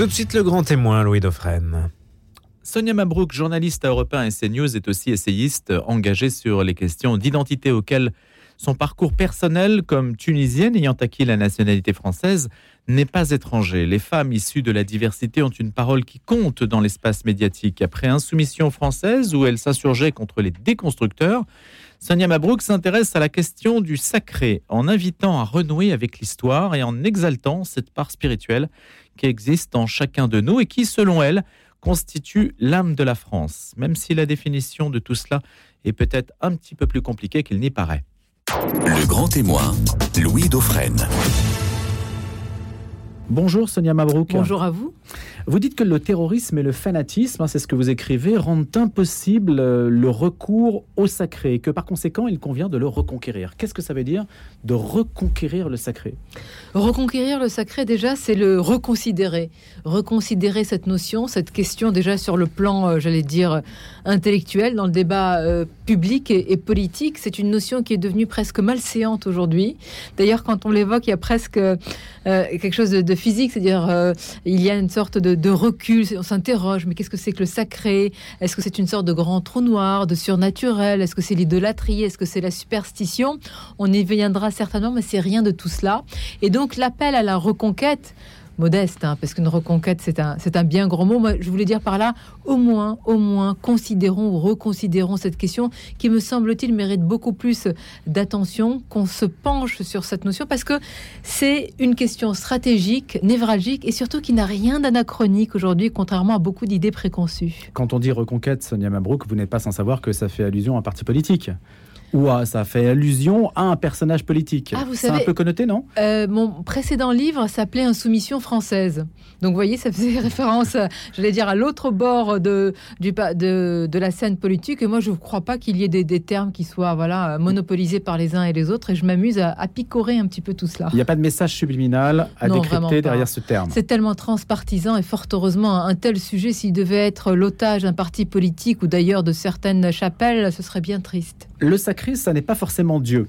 Tout de suite le grand témoin, Louis Dauphren. Sonia Mabrouk, journaliste à Europe 1 et CNews, est aussi essayiste engagée sur les questions d'identité auxquelles son parcours personnel comme tunisienne ayant acquis la nationalité française n'est pas étranger. Les femmes issues de la diversité ont une parole qui compte dans l'espace médiatique. Après Insoumission française, où elle s'insurgeait contre les déconstructeurs, Sonia Mabrouk s'intéresse à la question du sacré en invitant à renouer avec l'histoire et en exaltant cette part spirituelle qui existe en chacun de nous et qui, selon elle, constitue l'âme de la France, même si la définition de tout cela est peut-être un petit peu plus compliquée qu'il n'y paraît. Le grand témoin, Louis Dauphren. Bonjour Sonia Mabrouk. Bonjour à vous. Vous dites que le terrorisme et le fanatisme, hein, c'est ce que vous écrivez, rendent impossible euh, le recours au sacré et que par conséquent, il convient de le reconquérir. Qu'est-ce que ça veut dire de reconquérir le sacré? Reconquérir le sacré, déjà, c'est le reconsidérer. Reconsidérer cette notion, cette question, déjà sur le plan, euh, j'allais dire, intellectuel, dans le débat euh, public et, politique. C'est une notion qui est devenue presque malséante aujourd'hui. D'ailleurs, quand on l'évoque, il y a presque quelque chose de, physique, c'est-à-dire il y a une sorte de de, recul. On s'interroge, mais qu'est-ce que c'est que le sacré? Est-ce que c'est une sorte de grand trou noir, de surnaturel? Est-ce que c'est l'idolâtrie? Est-ce que c'est la superstition? On y viendra certainement, mais c'est rien de tout cela. Et donc l'appel à la reconquête modeste, hein, parce qu'une reconquête, c'est un, c'est un bien grand mot. Moi, je voulais dire par là, au moins, au moins, considérons ou reconsidérons cette question qui, me semble-t-il, mérite beaucoup plus d'attention, qu'on se penche sur cette notion, parce que c'est une question stratégique, névralgique, et surtout qui n'a rien d'anachronique aujourd'hui, contrairement à beaucoup d'idées préconçues. Quand on dit reconquête, Sonia Mabrouk, vous n'êtes pas sans savoir que ça fait allusion à un parti politique ou ça fait allusion à un personnage politique. Ah, c'est un peu connoté, non? euh, Mon précédent livre s'appelait Insoumission française. Donc, vous voyez, ça faisait référence, j'allais dire, à l'autre bord de, du, de, de, la scène politique. Et moi, je ne crois pas qu'il y ait des, termes qui soient voilà, monopolisés par les uns et les autres. Et je m'amuse à, picorer un petit peu tout cela. Il n'y a pas de message subliminal à décrypter derrière ce terme. C'est tellement transpartisan et fort heureusement, un tel sujet, s'il devait être l'otage d'un parti politique ou d'ailleurs de certaines chapelles, ce serait bien triste. Le sacré, ça n'est pas forcément Dieu.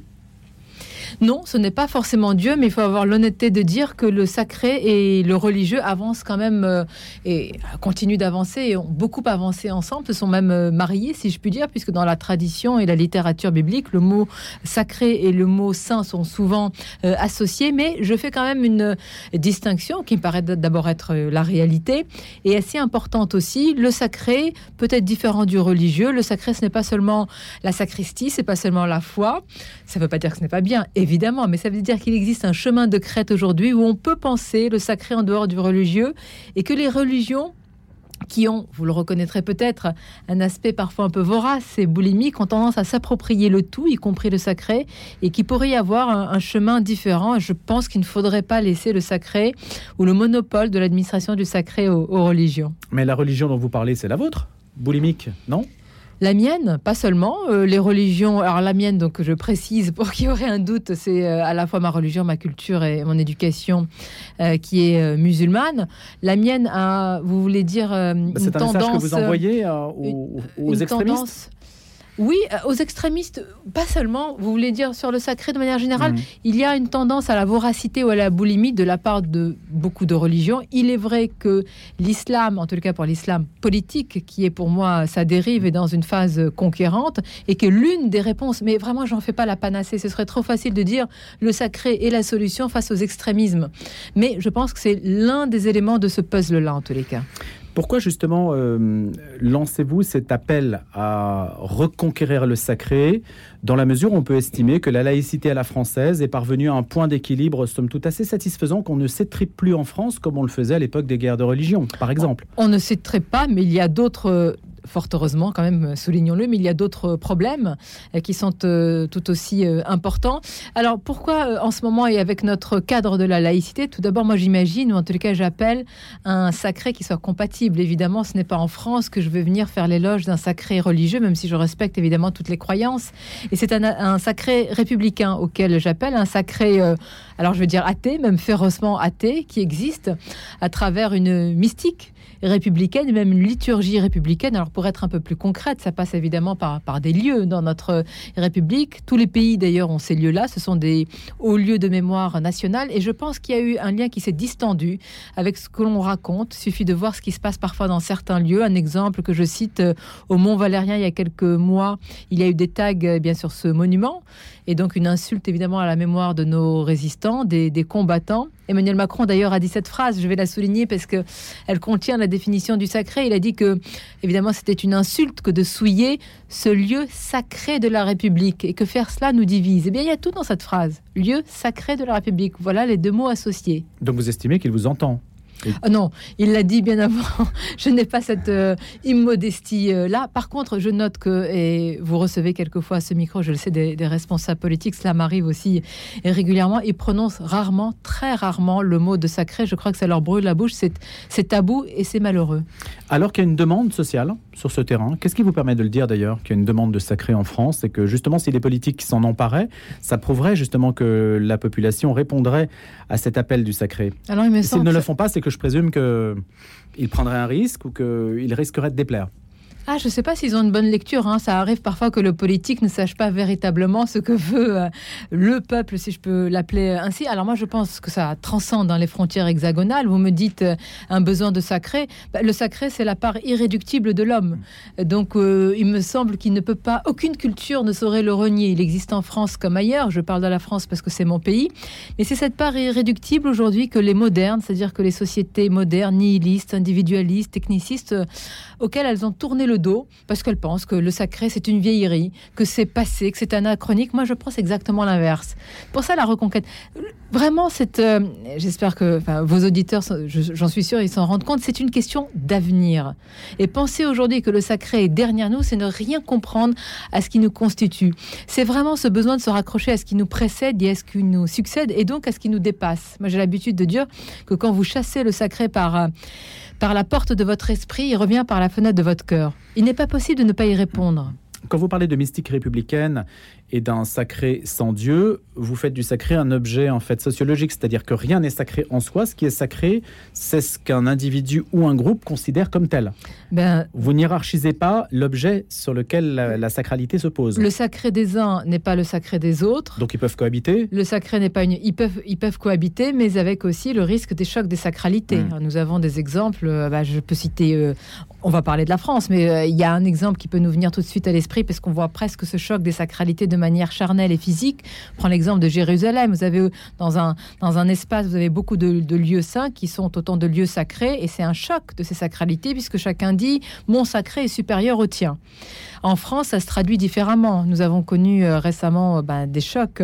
Non, ce n'est pas forcément Dieu, mais il faut avoir l'honnêteté de dire que le sacré et le religieux avancent quand même euh, et continuent d'avancer et ont beaucoup avancé ensemble, se sont même euh, mariés, si je puis dire, puisque dans la tradition et la littérature biblique, le mot sacré et le mot saint sont souvent euh, associés, mais je fais quand même une distinction qui me paraît d'abord être la réalité et assez importante aussi. Le sacré peut être différent du religieux. Le sacré, ce n'est pas seulement la sacristie, c'est pas seulement la foi. Ça ne veut pas dire que ce n'est pas bien évidemment, mais ça veut dire qu'il existe un chemin de crête aujourd'hui où on peut penser le sacré en dehors du religieux et que les religions qui ont, vous le reconnaîtrez peut-être, un aspect parfois un peu vorace et boulimique, ont tendance à s'approprier le tout, y compris le sacré, et qui pourrait y avoir un, chemin différent. Je pense qu'il ne faudrait pas laisser le sacré ou le monopole de l'administration du sacré aux religions. Mais la religion dont vous parlez, c'est la vôtre Boulimique, non? La mienne, pas seulement. Euh, les religions, alors la mienne, donc je précise pour qu'il y aurait un doute, c'est euh, à la fois ma religion, ma culture et mon éducation euh, qui est musulmane. La mienne a, vous voulez dire, bah, une tendance. C'est un message que vous envoyez aux, extrémistes? Oui, euh, aux extrémistes, pas seulement. Vous voulez dire sur le sacré de manière générale, mm. il y a une tendance à la voracité ou à la boulimie de la part de beaucoup de religions. Il est vrai que l'islam, en tout cas pour l'islam politique, qui est pour moi sa dérive, est dans une phase conquérante, et que l'une des réponses, mais vraiment j'en fais pas la panacée, ce serait trop facile de dire le sacré est la solution face aux extrémismes. Mais je pense que c'est l'un des éléments de ce puzzle-là, en tous les cas. Pourquoi justement euh, lancez-vous cet appel à reconquérir le sacré dans la mesure où on peut estimer que la laïcité à la française est parvenue à un point d'équilibre somme toute assez satisfaisant qu'on ne s'étripe plus en France comme on le faisait à l'époque des guerres de religion, par exemple? On ne s'étripe pas, mais il y a d'autres fort heureusement quand même, soulignons-le, mais il y a d'autres problèmes euh, qui sont euh, tout aussi euh, importants. Alors pourquoi en ce moment et avec notre cadre de la laïcité, tout d'abord moi j'imagine, ou en tout cas j'appelle un sacré qui soit compatible. Évidemment, ce n'est pas en France que je veux venir faire l'éloge d'un sacré religieux, même si je respecte évidemment toutes les croyances. Et c'est un, sacré républicain auquel j'appelle un sacré, alors je veux dire athée, même férocement athée, qui existe à travers une mystique républicaine, même une liturgie républicaine. Alors pour être un peu plus concrète, ça passe évidemment par, des lieux dans notre République. Tous les pays, d'ailleurs, ont ces lieux-là. Ce sont des hauts lieux de mémoire nationale. Et je pense qu'il y a eu un lien qui s'est distendu avec ce que l'on raconte. Il suffit de voir ce qui se passe parfois dans certains lieux. Un exemple que je cite euh, au Mont Valérien il y a quelques mois, il y a eu des tags euh, bien sur ce monument et donc une insulte évidemment à la mémoire de nos résistants, des combattants. Emmanuel Macron d'ailleurs a dit cette phrase, je vais la souligner parce que elle contient la définition du sacré. Il a dit que évidemment c'était une insulte que de souiller ce lieu sacré de la République et que faire cela nous divise? Eh bien il y a tout dans cette phrase, lieu sacré de la République. Voilà les deux mots associés. Donc vous estimez qu'il vous entend? Ah non, il l'a dit bien avant. je n'ai pas cette euh, immodestie euh, là. Par contre, je note que et vous recevez quelquefois ce micro, je le sais, des, des responsables politiques. Cela m'arrive aussi régulièrement. Ils prononcent rarement, très rarement, le mot de sacré. Je crois que ça leur brûle la bouche. C'est tabou et c'est malheureux. Alors qu'il y a une demande sociale sur ce terrain, qu'est-ce qui vous permet de le dire d'ailleurs qu'il y a une demande de sacré en France et que justement si les politiques s'en emparaient, ça prouverait justement que la population répondrait à cet appel du sacré? Alors il me Et S'ils semble ne le font pas, c'est que je présume qu'ils prendraient un risque ou qu'ils risqueraient de déplaire. Ah, je ne sais pas s'ils ont une bonne lecture. hein. Ça arrive parfois que le politique ne sache pas véritablement ce que veut euh, le peuple, si je peux l'appeler ainsi. Alors moi, je pense que ça transcende dans les frontières hexagonales. Vous me dites euh, un besoin de sacré. Bah, le sacré, c'est la part irréductible de l'homme. Donc, euh, il me semble qu'il ne peut pas, aucune culture ne saurait le renier. Il existe en France comme ailleurs. Je parle de la France parce que c'est mon pays. Mais c'est cette part irréductible aujourd'hui que les modernes, c'est-à-dire que les sociétés modernes, nihilistes, individualistes, technicistes, euh, auxquelles elles ont tourné le dos parce qu'elles pensent que le sacré c'est une vieillerie, que c'est passé, que c'est anachronique. Moi, je pense exactement l'inverse. Pour ça, la reconquête, vraiment, c'est. euh, J'espère que vos auditeurs, j'en suis sûr, ils s'en rendent compte. C'est une question d'avenir. Et penser aujourd'hui que le sacré est derrière nous, c'est ne rien comprendre à ce qui nous constitue. C'est vraiment ce besoin de se raccrocher à ce qui nous précède et à ce qui nous succède, et donc à ce qui nous dépasse. Moi, j'ai l'habitude de dire que quand vous chassez le sacré par euh, par la porte de votre esprit, il revient par la fenêtre de votre cœur. Il n'est pas possible de ne pas y répondre. Quand vous parlez de mystique républicaine et d'un sacré sans Dieu, vous faites du sacré un objet en fait sociologique, c'est-à-dire que rien n'est sacré en soi. Ce qui est sacré, c'est ce qu'un individu ou un groupe considère comme tel. Ben, Vous n'hierarchisez pas l'objet sur lequel la, la sacralité se pose. le sacré des uns n'est pas le sacré des autres. Donc ils peuvent cohabiter. Le sacré n'est pas une. Ils peuvent, ils peuvent cohabiter, mais avec aussi le risque des chocs des sacralités. Mm. Nous avons des exemples. bah, je peux citer. euh, on va parler de la France, mais euh, il y a un exemple qui peut nous venir tout de suite à l'esprit parce qu'on voit presque ce choc des sacralités de manière charnelle et physique. Prends l'exemple de Jérusalem. Vous avez dans un dans un espace, vous avez beaucoup de, lieux saints qui sont autant de lieux sacrés, et c'est un choc de ces sacralités puisque chacun dit mon sacré est supérieur au tien. En France, ça se traduit différemment. Nous avons connu euh, récemment euh, ben, des chocs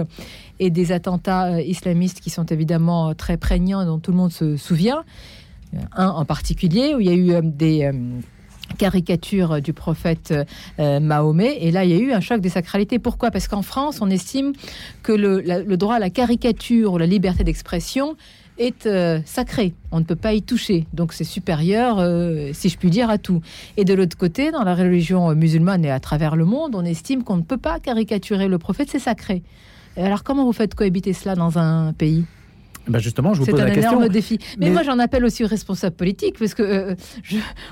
et des attentats euh, islamistes qui sont évidemment très prégnants, dont tout le monde se souvient. Un en particulier, où il y a eu des caricatures du prophète euh, Mahomet. Et là, il y a eu un choc des sacralités. Pourquoi? Parce qu'en France, on estime que le, droit à la caricature ou la liberté d'expression est euh, sacré. On ne peut pas y toucher. Donc c'est supérieur, euh, si je puis dire, à tout. Et de l'autre côté, dans la religion musulmane et à travers le monde, on estime qu'on ne peut pas caricaturer le prophète, c'est sacré. Alors comment vous faites cohabiter cela dans un pays? Ben justement, je vous C'est pose un la question. énorme défi. Mais, Mais- moi, j'en appelle aussi aux responsables politiques, parce que, euh,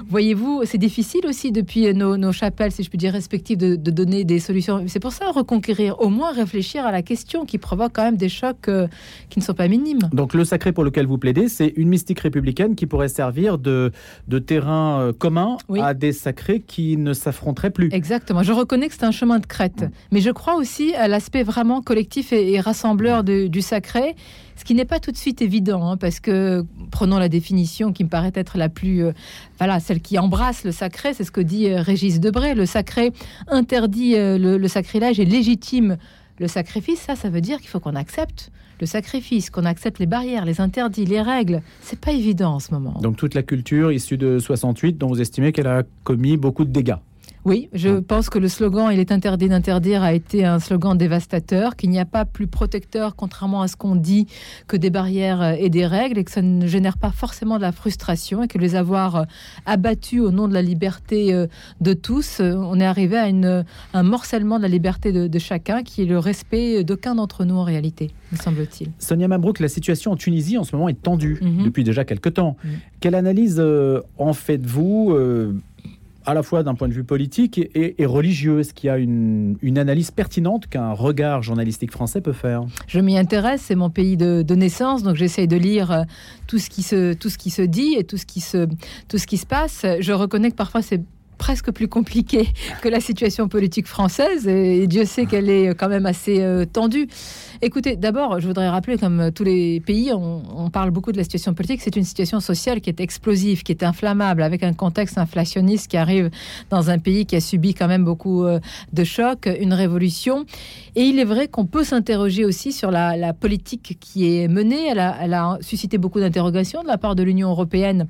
voyez-vous, c'est difficile aussi depuis nos, nos chapelles, si je puis dire, respectives, de, de donner des solutions. C'est pour ça, reconquérir, au moins réfléchir à la question qui provoque quand même des chocs euh, qui ne sont pas minimes. Donc le sacré pour lequel vous plaidez, c'est une mystique républicaine qui pourrait servir de, de terrain euh, commun Oui. à des sacrés qui ne s'affronteraient plus. Exactement. Je reconnais que c'est un chemin de crête. Mm. Mais je crois aussi à l'aspect vraiment collectif et, et rassembleur de- du sacré, ce qui n'est pas tout de suite évident, hein, parce que, prenons la définition qui me paraît être la plus, euh, voilà, celle qui embrasse le sacré, c'est ce que dit euh, Régis Debray. Le sacré interdit euh, le, le sacrilège et légitime le sacrifice. Ça, ça veut dire qu'il faut qu'on accepte le sacrifice, qu'on accepte les barrières, les interdits, les règles. C'est pas évident en ce moment. Donc toute la culture issue de 68, dont vous estimez qu'elle a commis beaucoup de dégâts. Oui, je Ah. pense que le slogan Il est interdit d'interdire a été un slogan dévastateur, qu'il n'y a pas plus protecteur, contrairement à ce qu'on dit, que des barrières euh, et des règles, et que ça ne génère pas forcément de la frustration, et que les avoir euh, abattus au nom de la liberté euh, de tous, on est arrivé à une, un morcellement de la liberté de, de chacun, qui est le respect d'aucun d'entre nous en réalité, me semble-t-il. Sonia Mabrouk, la situation en Tunisie en ce moment est tendue Mhm. depuis déjà quelques temps. Mhm. Quelle analyse euh, en faites-vous euh, à la fois d'un point de vue politique et, religieux Est-ce qu'il y a une, analyse pertinente qu'un regard journalistique français peut faire? Je m'y intéresse, c'est mon pays de, naissance, donc j'essaye de lire euh, tout ce, qui se, tout ce qui se dit et tout ce qui se, tout ce qui se passe. Je reconnais que parfois c'est presque plus compliqué que la situation politique française, et Dieu sait qu'elle est quand même assez euh, tendue. Écoutez, d'abord, je voudrais rappeler, comme tous les pays, on, parle beaucoup de la situation politique, c'est une situation sociale qui est explosive, qui est inflammable, avec un contexte inflationniste qui arrive dans un pays qui a subi quand même beaucoup euh, de chocs, une révolution. Et il est vrai qu'on peut s'interroger aussi sur la, politique qui est menée. elle a suscité beaucoup d'interrogations de la part de l'Union européenne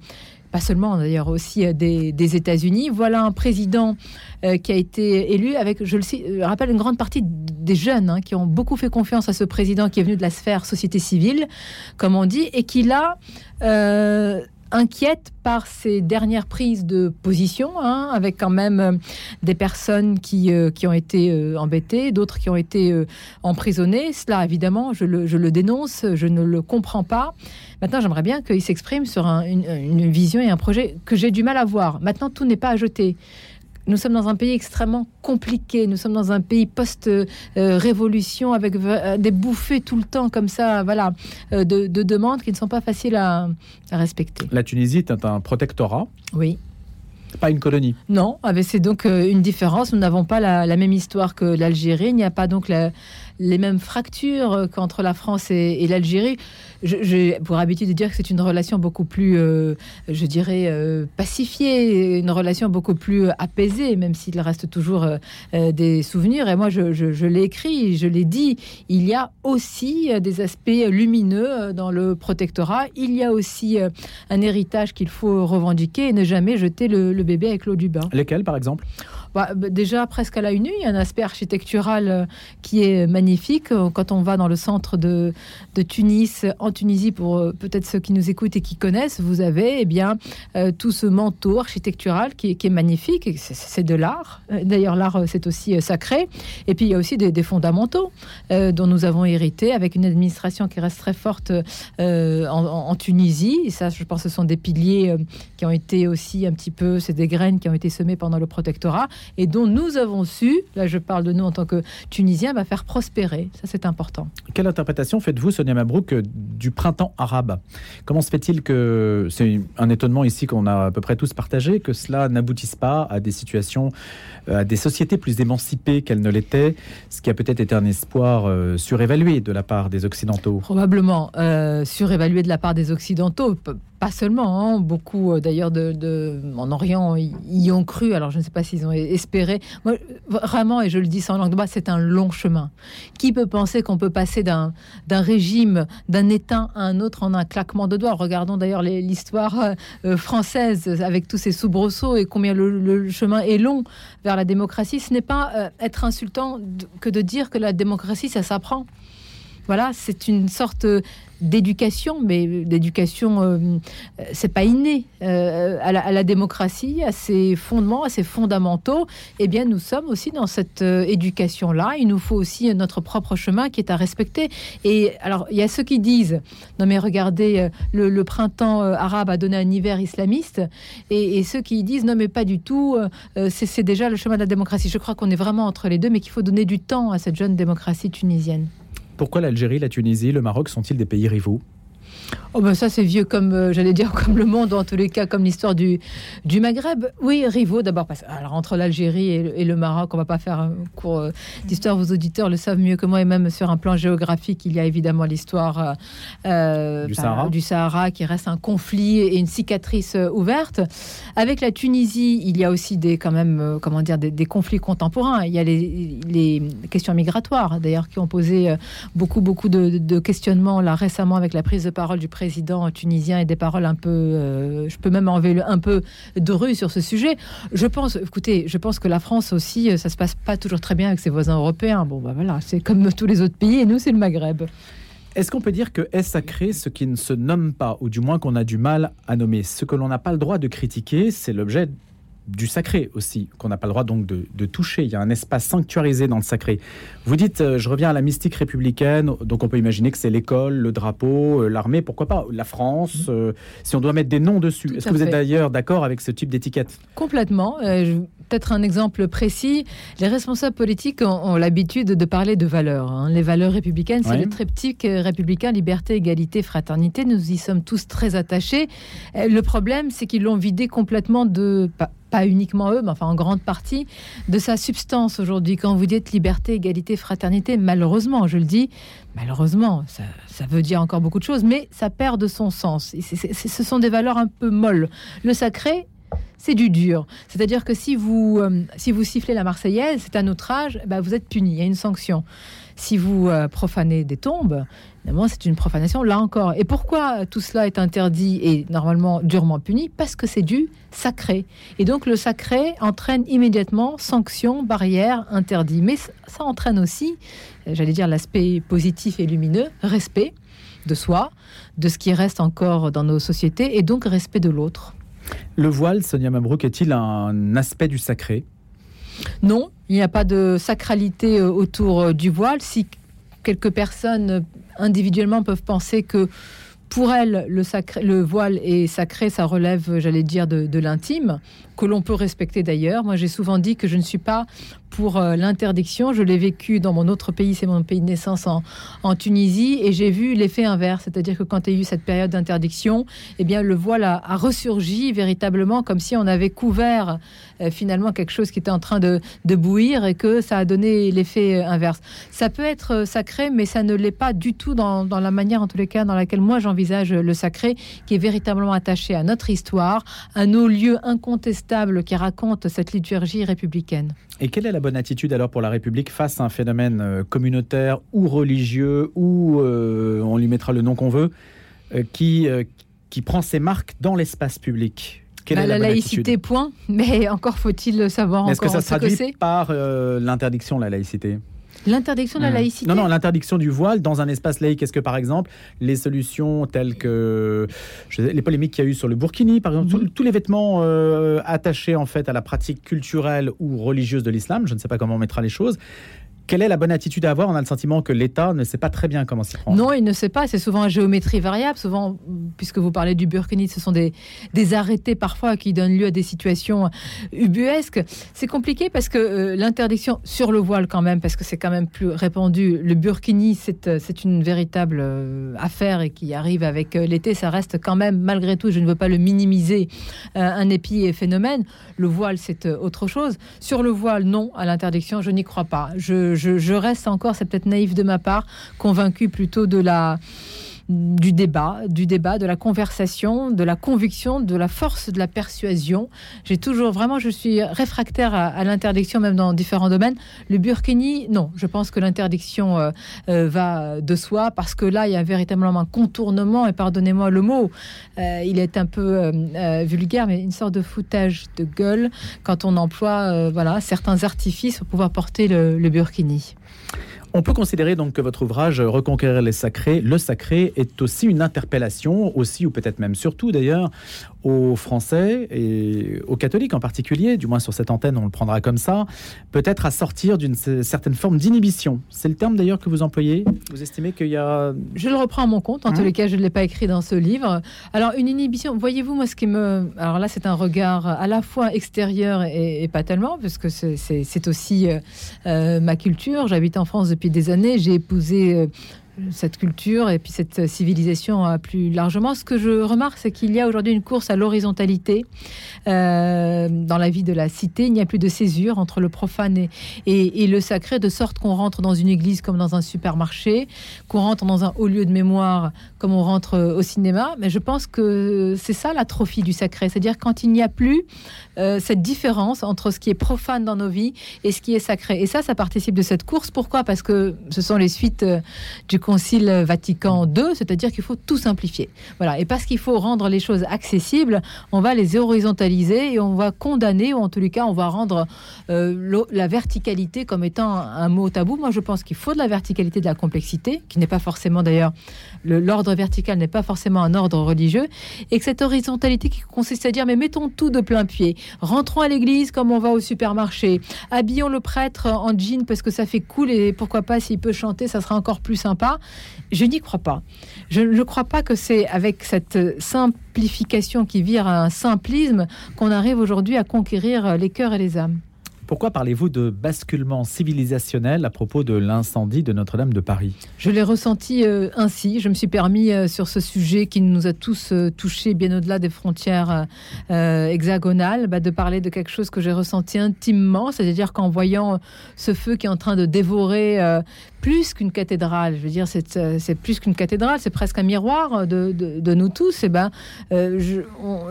pas seulement d'ailleurs aussi euh, des, États-Unis. Voilà un président euh, qui a été élu avec, je le euh, rappelle, une grande partie des jeunes hein, qui ont beaucoup fait confiance à ce président qui est venu de la sphère société civile, comme on dit, et qui l'a inquiète par ces dernières prises de position, hein, avec quand même euh, des personnes qui, euh, qui ont été euh, embêtées, d'autres qui ont été emprisonnées. Cela, évidemment, je le, dénonce, je ne le comprends pas. Maintenant, j'aimerais bien qu'il s'exprime sur une, une, vision et un projet que j'ai du mal à voir. Maintenant, tout n'est pas à jeter. Nous sommes dans un pays extrêmement compliqué. Nous sommes dans un pays post-révolution avec euh, des bouffées tout le temps comme ça, voilà, euh, de, demandes qui ne sont pas faciles à, respecter. La Tunisie est un protectorat. Oui pas une colonie. Non, c'est donc euh, une différence. Nous n'avons pas la, même histoire que l'Algérie. Il n'y a pas donc les mêmes fractures qu'entre la France et l'Algérie j'ai pour habitude de dire que c'est une relation beaucoup plus, euh, je dirais, euh, pacifiée, une relation beaucoup plus apaisée, même s'il reste toujours euh, des souvenirs. Et moi, je, l'ai écrit, je l'ai dit, il y a aussi des aspects lumineux dans le protectorat. Il y a aussi un héritage qu'il faut revendiquer et ne jamais jeter le, le bébé avec l'eau du bain. Lesquels, par exemple? Bah, bah, déjà presque à la une, il y a un aspect architectural euh, qui est magnifique. Euh, quand on va dans le centre de, Tunis, en Tunisie, pour euh, peut-être ceux qui nous écoutent et qui connaissent, vous avez eh bien tout ce manteau architectural qui est, magnifique. C'est de l'art. D'ailleurs, l'art c'est aussi sacré. Et puis il y a aussi des, fondamentaux dont nous avons hérité avec une administration qui reste très forte en, Tunisie. Et ça, je pense, ce sont des piliers qui ont été aussi un petit peu, c'est des graines qui ont été semées pendant le protectorat et dont nous avons su, là je parle de nous en tant que Tunisiens, va faire prospérer. Ça c'est important. Quelle interprétation faites-vous, Sonia Mabrouk, euh, du printemps arabe? Comment se fait-il que, c'est un étonnement ici qu'on a à peu près tous partagé, que cela n'aboutisse pas à des situations, euh, à des sociétés plus émancipées qu'elles ne l'étaient, ce qui a peut-être été un espoir euh, surévalué de la part des Occidentaux? Probablement surévalué de la part des Occidentaux pas seulement, hein, beaucoup euh, d'ailleurs de, en Orient y, ont cru. Alors je ne sais pas s'ils ont espéré. Moi, vraiment, et je le dis sans langue de bois, c'est un long chemin. Qui peut penser qu'on peut passer d'un régime, d'un État à un autre en un claquement de doigts? Regardons d'ailleurs l'histoire euh, euh, française avec tous ces soubresauts et combien le, chemin est long vers la démocratie. Ce n'est pas être insultant que de dire que la démocratie, ça s'apprend. Voilà, c'est une sorte d'éducation, mais d'éducation, euh, c'est pas inné euh, à, la, démocratie, à ses fondements, à ses fondamentaux. Eh bien, nous sommes aussi dans cette euh, éducation-là. Il nous faut aussi notre propre chemin qui est à respecter. Et alors, il y a ceux qui disent non, mais regardez, le, printemps arabe a donné un hiver islamiste, et, et, ceux qui disent non, mais pas du tout. c'est déjà le chemin de la démocratie. Je crois qu'on est vraiment entre les deux, mais qu'il faut donner du temps à cette jeune démocratie tunisienne. Pourquoi l'Algérie, la Tunisie, le Maroc sont-ils des pays rivaux? Oh ben ça c'est vieux comme euh, j'allais dire comme le monde ou en tous les cas comme l'histoire du du Maghreb. Oui, rivaux d'abord parce alors entre l'Algérie et, le Maroc, on va pas faire un cours euh, d'histoire. Vos auditeurs le savent mieux que moi et même sur un plan géographique, il y a évidemment l'histoire euh, du, Sahara. du, Sahara. qui reste un conflit et une cicatrice ouverte. Avec la Tunisie, il y a aussi des quand même comment dire des, conflits contemporains. Il y a les, les questions migratoires d'ailleurs qui ont posé beaucoup beaucoup de, de questionnements là récemment avec la prise de parole du président tunisien et des paroles un peu, euh, je peux même enlever un peu de rue sur ce sujet. Je pense, écoutez, je pense que la France aussi, euh, ça se passe pas toujours très bien avec ses voisins européens. Bon, bah voilà, c'est comme tous les autres pays et nous, c'est le Maghreb. Est-ce qu'on peut dire que est sacré ce qui ne se nomme pas, ou du moins qu'on a du mal à nommer? Ce que l'on n'a pas le droit de critiquer, c'est l'objet du sacré aussi, qu'on n'a pas le droit donc de, toucher. Il y a un espace sanctuarisé dans le sacré. Vous dites, euh, je reviens à la mystique républicaine, donc on peut imaginer que c'est l'école, le drapeau, euh, l'armée, pourquoi pas, la France, mmh. si on doit mettre des noms dessus. Est-ce que vous êtes d'ailleurs d'accord avec ce type d'étiquette? Complètement. Peut-être un exemple précis. Les responsables politiques ont, l'habitude de parler de valeurs. Hein. Les valeurs républicaines, c'est le triptyque républicain, liberté, égalité, fraternité. Nous y sommes tous très attachés. Le problème, c'est qu'ils l'ont vidé complètement de pas uniquement eux, mais enfin en grande partie, de sa substance aujourd'hui. Quand vous dites liberté, égalité, fraternité, malheureusement, je le dis, malheureusement, ça, veut dire encore beaucoup de choses, mais ça perd de son sens. ce sont des valeurs un peu molles. Le sacré, c'est du dur. C'est-à-dire que si vous, euh, si vous sifflez la Marseillaise, c'est un outrage, bah, vous êtes puni, il y a une sanction. Si vous euh, profanez des tombes, évidemment, c'est une profanation là encore. Et pourquoi tout cela est interdit et normalement durement puni? Parce que c'est du sacré. Et donc le sacré entraîne immédiatement sanction, barrière, interdit. Mais ça entraîne aussi, j'allais dire l'aspect positif et lumineux, respect de soi, de ce qui reste encore dans nos sociétés, et donc respect de l'autre. Le voile, Sonia Mabrouk, est-il un aspect du sacré? Non, il n'y a pas de sacralité euh, autour euh, du voile. Si quelques personnes euh, individuellement peuvent penser que pour elles, le, le voile est sacré, ça relève, j'allais dire, de l'intime, que l'on peut respecter d'ailleurs. Moi, j'ai souvent dit que je ne suis pas pour l'interdiction. Je l'ai vécu dans mon autre pays, c'est mon pays de naissance en, Tunisie, et j'ai vu l'effet inverse, c'est-à-dire que quand il y a eu cette période d'interdiction, eh bien le voile a, ressurgi véritablement comme si on avait couvert finalement quelque chose qui était en train de, bouillir et que ça a donné l'effet euh, inverse. Ça peut être sacré, mais ça ne l'est pas du tout dans, la manière, en tous les cas, dans laquelle moi j'envisage le sacré, qui est véritablement attaché à notre histoire, à nos lieux incontestables qui racontent cette liturgie républicaine. Et quelle est la bonne attitude alors pour la République face à un phénomène euh, communautaire ou religieux, ou euh, on lui mettra le nom qu'on veut, euh, qui, qui prend ses marques dans l'espace public? Quelle bah, la, la laïcité, point. Mais encore faut-il savoir Est-ce que ça se traduit par l'interdiction, la laïcité? L'interdiction de la mmh. laïcité Non, non, l'interdiction du voile dans un espace laïque. Est-ce que, par exemple, les solutions telles que les polémiques qu'il y a eu sur le burkini, par exemple, mmh. tous les vêtements euh, attachés en fait à la pratique culturelle ou religieuse de l'islam, je ne sais pas comment on mettra les choses, quelle est la bonne attitude à avoir? On a le sentiment que l'État ne sait pas très bien comment s'y prendre. Non, il ne sait pas. C'est souvent à géométrie variable. Souvent, puisque vous parlez du burkini, ce sont des, des arrêtés parfois qui donnent lieu à des situations ubuesques. C'est compliqué parce que euh, l'interdiction sur le voile quand même, parce que c'est quand même plus répandu. Le burkini, c'est euh, une véritable euh, affaire et qui arrive avec l'été. Ça reste quand même, malgré tout, je ne veux pas le minimiser, un épiphénomène. Le voile, c'est autre chose. Sur le voile, non, à l'interdiction, je n'y crois pas. Je, je, reste encore, c'est peut-être naïf de ma part, convaincu plutôt de la du débat, du débat, de la conversation, de la conviction, de la force de la persuasion. J'ai toujours vraiment, je suis réfractaire à, l'interdiction, même dans différents domaines. Le burkini, non, je pense que l'interdiction euh, euh, va de soi parce que là, il y a véritablement un contournement, et pardonnez-moi le mot, euh, il est un peu vulgaire, mais une sorte de foutage de gueule quand on emploie voilà, certains artifices pour pouvoir porter le, le burkini. On peut considérer donc que votre ouvrage Reconquérir les sacrés, le sacré, est aussi une interpellation, aussi ou peut-être même surtout d'ailleurs, aux Français et aux catholiques en particulier, du moins sur cette antenne on le prendra comme ça, peut-être à sortir d'une certaine forme d'inhibition. C'est le terme d'ailleurs que vous employez Vous estimez qu'il y a... Je le reprends à mon compte, en tous hein les cas je ne l'ai pas écrit dans ce livre. Alors une inhibition, voyez-vous moi ce qui me... Alors là c'est un regard à la fois extérieur et, pas tellement, parce que c'est aussi euh, euh, ma culture. J'habite en France depuis des années. J'ai épousé euh, cette culture et puis cette civilisation euh, plus largement. Ce que je remarque, c'est qu'il y a aujourd'hui une course à l'horizontalité euh, dans la vie de la cité. Il n'y a plus de césure entre le profane et, le sacré, de sorte qu'on rentre dans une église comme dans un supermarché, qu'on rentre dans un haut lieu de mémoire comme on rentre au cinéma. Mais je pense que c'est ça l'atrophie du sacré, c'est-à-dire quand il n'y a plus euh, cette différence entre ce qui est profane dans nos vies et ce qui est sacré. Et ça, ça participe de cette course. Pourquoi? Parce que ce sont les suites du Concile Vatican II, c'est-à-dire qu'il faut tout simplifier. Voilà. Et parce qu'il faut rendre les choses accessibles, on va les horizontaliser et on va condamner, ou en tous les cas, on va rendre euh, la verticalité comme étant un mot tabou. Moi, je pense qu'il faut de la verticalité, de la complexité, qui n'est pas forcément d'ailleurs l'ordre vertical n'est pas forcément un ordre religieux, et que cette horizontalité qui consiste à dire mais mettons tout de plein pied, rentrons à l'église comme on va au supermarché, habillons le prêtre en jean parce que ça fait cool et pourquoi pas s'il peut chanter, ça sera encore plus sympa. Je n'y crois pas. Je ne crois pas que c'est avec cette simplification qui vire à un simplisme qu'on arrive aujourd'hui à conquérir les cœurs et les âmes. Pourquoi parlez-vous de basculement civilisationnel à propos de l'incendie de Notre-Dame de Paris? Je l'ai ressenti euh, ainsi. Je me suis permis euh, sur ce sujet qui nous a tous euh, touchés bien au-delà des frontières hexagonales, bah, de parler de quelque chose que j'ai ressenti intimement, c'est-à-dire qu'en voyant ce feu qui est en train de dévorer plus qu'une cathédrale. Je veux dire, c'est euh, plus qu'une cathédrale, c'est presque un miroir de, nous tous. Et eh ben, euh,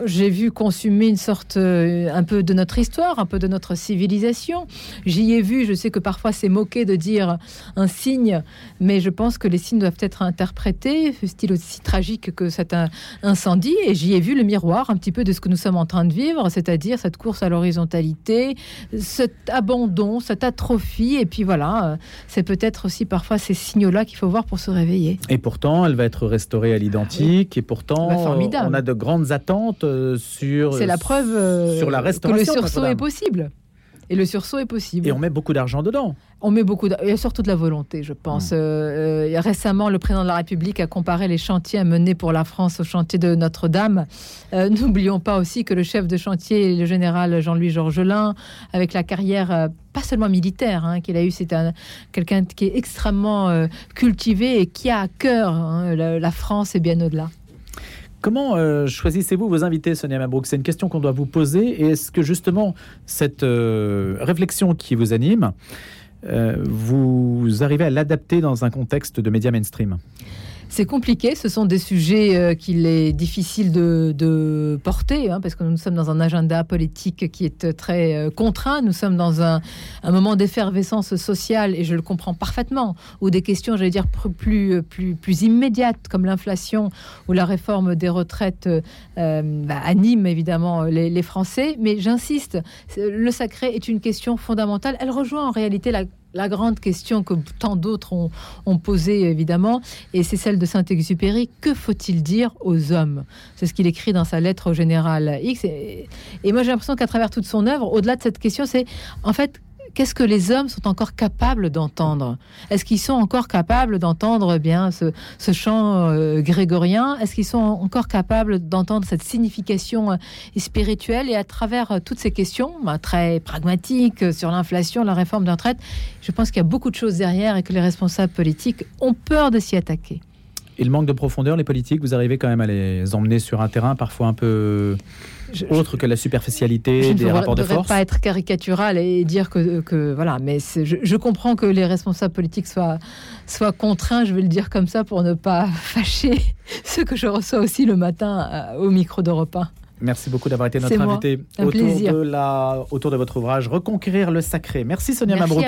j'ai vu consumer une sorte euh, un peu de notre histoire, un peu de notre civilisation. J'y ai vu. Je sais que parfois c'est moqué de dire un signe, mais je pense que les signes doivent être interprétés, style aussi tragique que cet incendie. Et j'y ai vu le miroir un petit peu de ce que nous sommes en train de vivre, c'est-à-dire cette course à l'horizontalité, cet abandon, cette atrophie. Et puis voilà, c'est peut-être aussi parfois ces signaux-là qu'il faut voir pour se réveiller. Et pourtant, elle va être restaurée à l'identique. Et pourtant, bah, on a de grandes attentes euh, sur. C'est la preuve euh, sur la restauration. Que le sursaut est possible. Et le sursaut est possible. Et on met beaucoup d'argent dedans. On met beaucoup, il y a surtout de la volonté, je pense. Mmh. Euh, récemment, le président de la République a comparé les chantiers à mener pour la France au chantier de Notre-Dame. Euh, n'oublions pas aussi que le chef de chantier, le général Jean-Louis Georgelin, avec la carrière euh, pas seulement militaire hein, qu'il a eu, c'est quelqu'un qui est extrêmement cultivé et qui a à cœur hein, la, France et bien au-delà. Comment choisissez-vous vos invités, Sonia Mabrouk? C'est une question qu'on doit vous poser. Et est-ce que justement cette réflexion qui vous anime, euh, vous arrivez à l'adapter dans un contexte de médias mainstream? C'est compliqué, ce sont des sujets euh, qu'il est difficile de, porter, hein, parce que nous sommes dans un agenda politique qui est très euh, contraint, nous sommes dans un, moment d'effervescence sociale, et je le comprends parfaitement, où des questions, j'allais dire, plus, plus, immédiates, comme l'inflation ou la réforme des retraites, bah, animent évidemment les, les Français. Mais j'insiste, le sacré est une question fondamentale, elle rejoint en réalité la la grande question que tant d'autres ont, posée, évidemment, et c'est celle de Saint-Exupéry. Que faut-il dire aux hommes? C'est ce qu'il écrit dans sa lettre au général X. Et, et moi, j'ai l'impression qu'à travers toute son œuvre, au-delà de cette question, c'est en fait qu'est-ce que les hommes sont encore capables d'entendre? Est-ce qu'ils sont encore capables d'entendre bien ce, chant euh, grégorien? Est-ce qu'ils sont encore capables d'entendre cette signification euh, spirituelle? Et à travers euh, toutes ces questions, bah, très pragmatiques sur l'inflation, la réforme d'un traite, je pense qu'il y a beaucoup de choses derrière et que les responsables politiques ont peur de s'y attaquer. Il manque de profondeur, les politiques, vous arrivez quand même à les emmener sur un terrain parfois un peu autre que la superficialité des rapports de force. Je ne pas être caricatural et dire que, voilà, mais je, comprends que les responsables politiques soient, soient contraints, je vais le dire comme ça, pour ne pas fâcher ce que je reçois aussi le matin euh, au micro d'Europe 1. Merci beaucoup d'avoir été notre invité autour de, la, autour de votre ouvrage Reconquérir le sacré. Merci Sonia Mabrouk.